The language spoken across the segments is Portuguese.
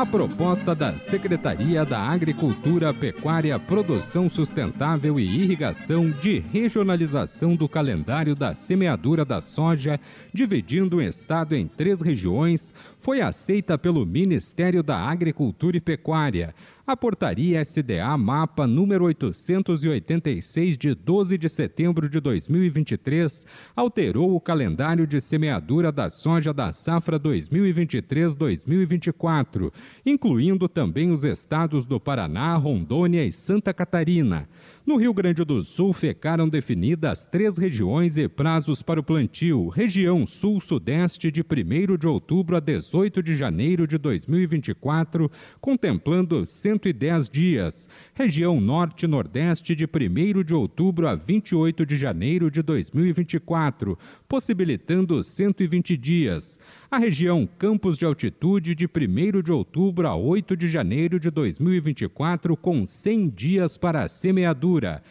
A proposta da Secretaria da Agricultura, Pecuária, Produção Sustentável e Irrigação de regionalização do calendário da semeadura da soja, dividindo o estado em três regiões, foi aceita pelo Ministério da Agricultura e Pecuária. A portaria SDA Mapa número 886 de 12 de setembro de 2023 alterou o calendário de semeadura da soja da safra 2023-2024, incluindo também os estados do Paraná, Rondônia e Santa Catarina. No Rio Grande do Sul ficaram definidas três regiões e prazos para o plantio: região Sul-Sudeste de 1 de outubro a 18 de janeiro de 2024, contemplando 110 dias; região Norte-Nordeste de 1 de outubro a 28 de janeiro de 2024, possibilitando 120 dias; a região Campos de Altitude de 1 de outubro a 8 de janeiro de 2024, com 100 dias para a semeadura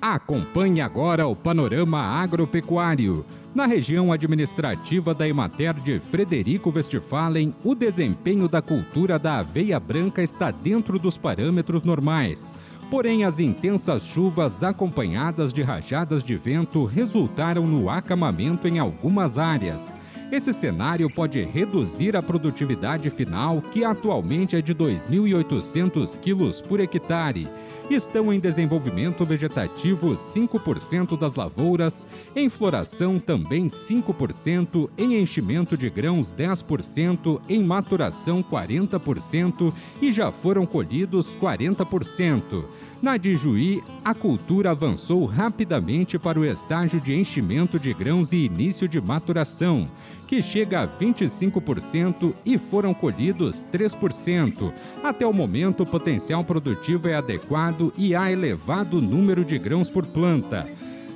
Acompanhe agora o panorama agropecuário. Na região administrativa da Emater de Frederico Westphalen, o desempenho da cultura da aveia branca está dentro dos parâmetros normais. Porém, as intensas chuvas acompanhadas de rajadas de vento resultaram no acamamento em algumas áreas. Esse cenário pode reduzir a produtividade final, que atualmente é de 2.800 quilos por hectare. Estão em desenvolvimento vegetativo 5% das lavouras, em floração também 5%, em enchimento de grãos 10%, em maturação 40% e já foram colhidos 40%. Na de Juí, a cultura avançou rapidamente para o estágio de enchimento de grãos e início de maturação, que chega a 25% e foram colhidos 3%. Até o momento, o potencial produtivo é adequado e há elevado número de grãos por planta.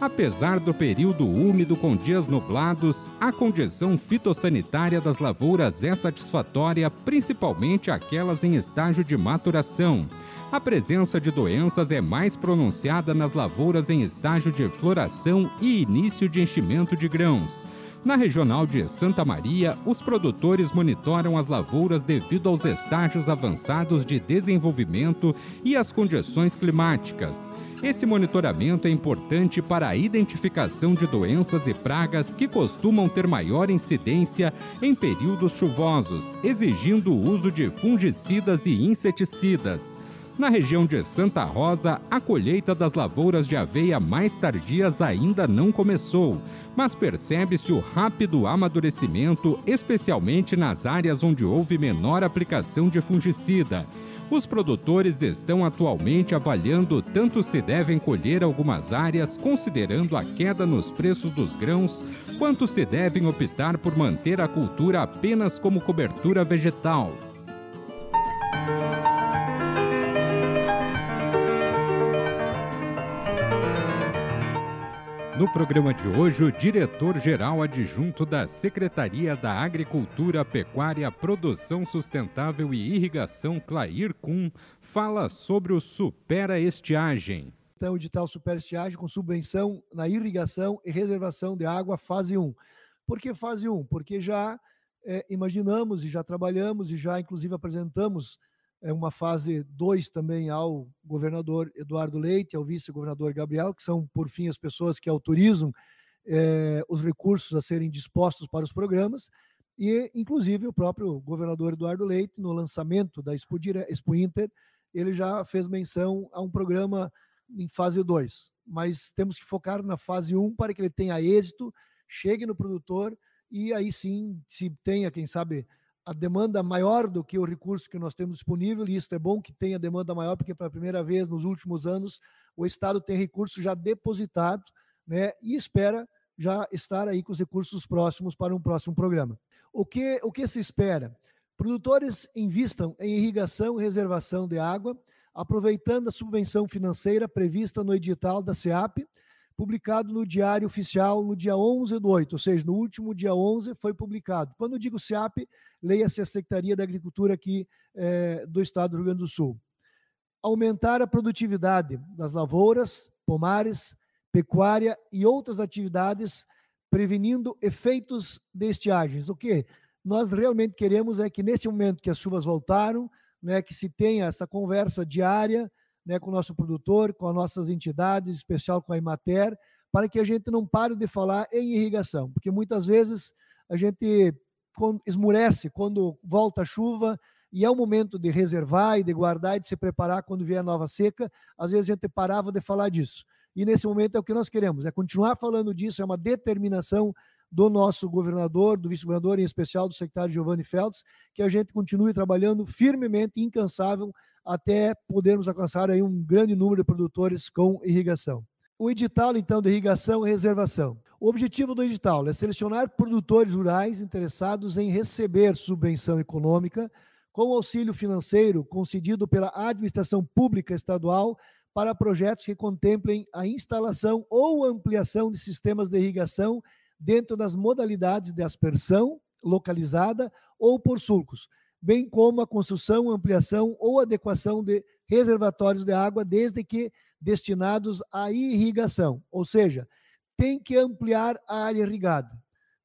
Apesar do período úmido com dias nublados, a condição fitossanitária das lavouras é satisfatória, principalmente aquelas em estágio de maturação a presença de doenças é mais pronunciada nas lavouras em estágio de floração e início de enchimento de grãos. Na regional de Santa Maria, os produtores monitoram as lavouras devido aos estágios avançados de desenvolvimento e às condições climáticas. Esse monitoramento é importante para a identificação de doenças e pragas que costumam ter maior incidência em períodos chuvosos, exigindo o uso de fungicidas e inseticidas. Na região de Santa Rosa, a colheita das lavouras de aveia mais tardias ainda não começou, mas percebe-se o rápido amadurecimento, especialmente nas áreas onde houve menor aplicação de fungicida. Os produtores estão atualmente avaliando tanto se devem colher algumas áreas, considerando a queda nos preços dos grãos, quanto se devem optar por manter a cultura apenas como cobertura vegetal. No programa de hoje, o diretor-geral adjunto da Secretaria da Agricultura, Pecuária, Produção Sustentável e Irrigação, Clair Kuhn, fala sobre o Supera Estiagem. Então, o edital Supera Estiagem com subvenção na irrigação e reservação de água, fase 1. Por que fase 1? Porque já é, imaginamos e já trabalhamos e já, inclusive, apresentamos é uma fase 2 também ao governador Eduardo Leite, ao vice-governador Gabriel, que são, por fim, as pessoas que autorizam é, os recursos a serem dispostos para os programas, e, inclusive, o próprio governador Eduardo Leite, no lançamento da Expo, Expo Inter, ele já fez menção a um programa em fase 2, mas temos que focar na fase 1 um para que ele tenha êxito, chegue no produtor e aí sim se tenha, quem sabe, a demanda maior do que o recurso que nós temos disponível, e isso é bom que tenha demanda maior, porque pela primeira vez nos últimos anos o Estado tem recurso já depositado né, e espera já estar aí com os recursos próximos para um próximo programa. O que, o que se espera? Produtores invistam em irrigação e reservação de água, aproveitando a subvenção financeira prevista no edital da SEAP, publicado no Diário Oficial no dia 11 do 8, ou seja, no último dia 11 foi publicado. Quando digo SEAP, leia-se a Secretaria da Agricultura aqui é, do Estado do Rio Grande do Sul. Aumentar a produtividade das lavouras, pomares, pecuária e outras atividades, prevenindo efeitos de estiagens. O que nós realmente queremos é que, nesse momento que as chuvas voltaram, né, que se tenha essa conversa diária né, com o nosso produtor, com as nossas entidades, em especial com a Imater, para que a gente não pare de falar em irrigação, porque muitas vezes a gente esmurece quando volta a chuva e é o momento de reservar e de guardar e de se preparar quando vier a nova seca. Às vezes a gente parava de falar disso. E nesse momento é o que nós queremos, é continuar falando disso, é uma determinação do nosso governador, do vice-governador, em especial do secretário Giovanni Feltz, que a gente continue trabalhando firmemente, incansável, até podermos alcançar aí um grande número de produtores com irrigação. O edital, então, de irrigação e reservação. O objetivo do edital é selecionar produtores rurais interessados em receber subvenção econômica com auxílio financeiro concedido pela administração pública estadual para projetos que contemplem a instalação ou ampliação de sistemas de irrigação dentro das modalidades de aspersão localizada ou por sulcos, bem como a construção, ampliação ou adequação de reservatórios de água, desde que destinados à irrigação, ou seja, tem que ampliar a área irrigada.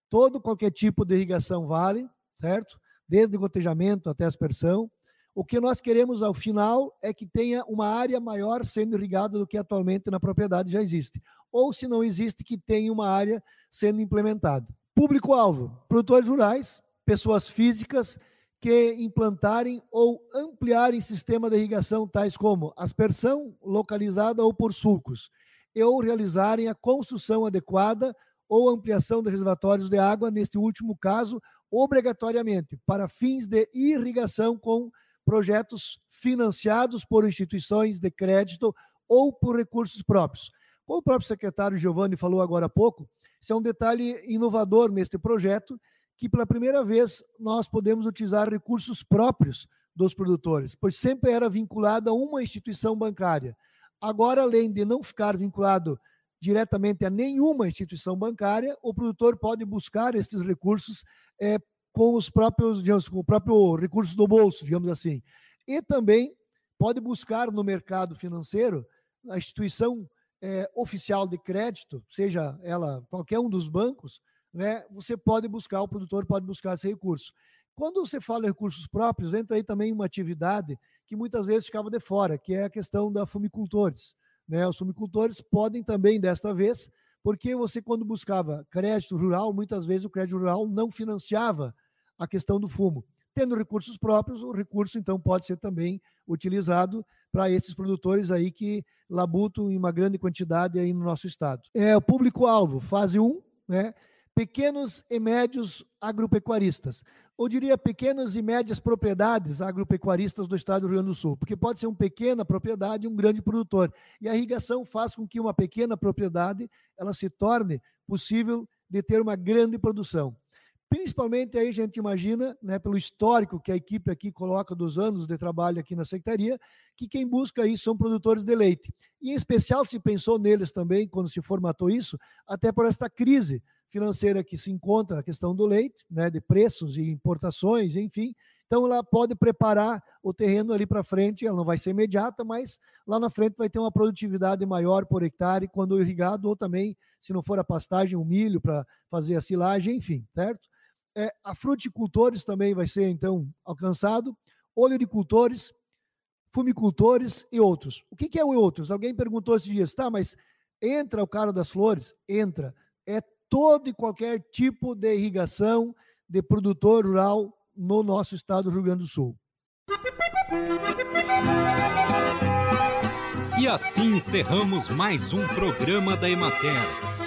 Todo qualquer tipo de irrigação vale, certo? Desde gotejamento até aspersão. O que nós queremos ao final é que tenha uma área maior sendo irrigada do que atualmente na propriedade já existe. Ou, se não existe, que tenha uma área sendo implementada. Público-alvo: produtores rurais, pessoas físicas que implantarem ou ampliarem sistema de irrigação tais como aspersão localizada ou por sulcos, ou realizarem a construção adequada ou ampliação de reservatórios de água, neste último caso, obrigatoriamente, para fins de irrigação com projetos financiados por instituições de crédito ou por recursos próprios. Como o próprio secretário Giovanni falou agora há pouco, isso é um detalhe inovador neste projeto, que pela primeira vez nós podemos utilizar recursos próprios dos produtores, pois sempre era vinculado a uma instituição bancária. Agora, além de não ficar vinculado diretamente a nenhuma instituição bancária, o produtor pode buscar esses recursos é, com os próprios, digamos, com o próprio recurso do bolso, digamos assim. E também pode buscar no mercado financeiro a instituição é, oficial de crédito, seja ela qualquer um dos bancos, né, você pode buscar, o produtor pode buscar esse recurso. Quando você fala em recursos próprios, entra aí também uma atividade que muitas vezes ficava de fora, que é a questão da fumicultores. Né? Os fumicultores podem também, desta vez, porque você, quando buscava crédito rural, muitas vezes o crédito rural não financiava a questão do fumo. Tendo recursos próprios, o recurso então pode ser também utilizado para esses produtores aí que labutam em uma grande quantidade aí no nosso estado. É o público-alvo, fase 1, né? Pequenos e médios agropecuaristas. Ou diria pequenas e médias propriedades agropecuaristas do estado do Rio Grande do Sul, porque pode ser uma pequena propriedade e um grande produtor. E a irrigação faz com que uma pequena propriedade ela se torne possível de ter uma grande produção. Principalmente aí a gente imagina, né, pelo histórico que a equipe aqui coloca dos anos de trabalho aqui na secretaria, que quem busca isso são produtores de leite. E em especial se pensou neles também quando se formatou isso, até por esta crise financeira que se encontra a questão do leite, né, de preços e importações, enfim. Então ela pode preparar o terreno ali para frente, ela não vai ser imediata, mas lá na frente vai ter uma produtividade maior por hectare quando irrigado, ou também, se não for a pastagem, o milho para fazer a silagem, enfim, certo? É, a fruticultores também vai ser, então, alcançado, oleoricultores, fumicultores e outros. O que, que é o outros? Alguém perguntou esses dias, tá, mas entra o cara das flores? Entra. É todo e qualquer tipo de irrigação de produtor rural no nosso estado do Rio Grande do Sul. E assim encerramos mais um programa da Emater.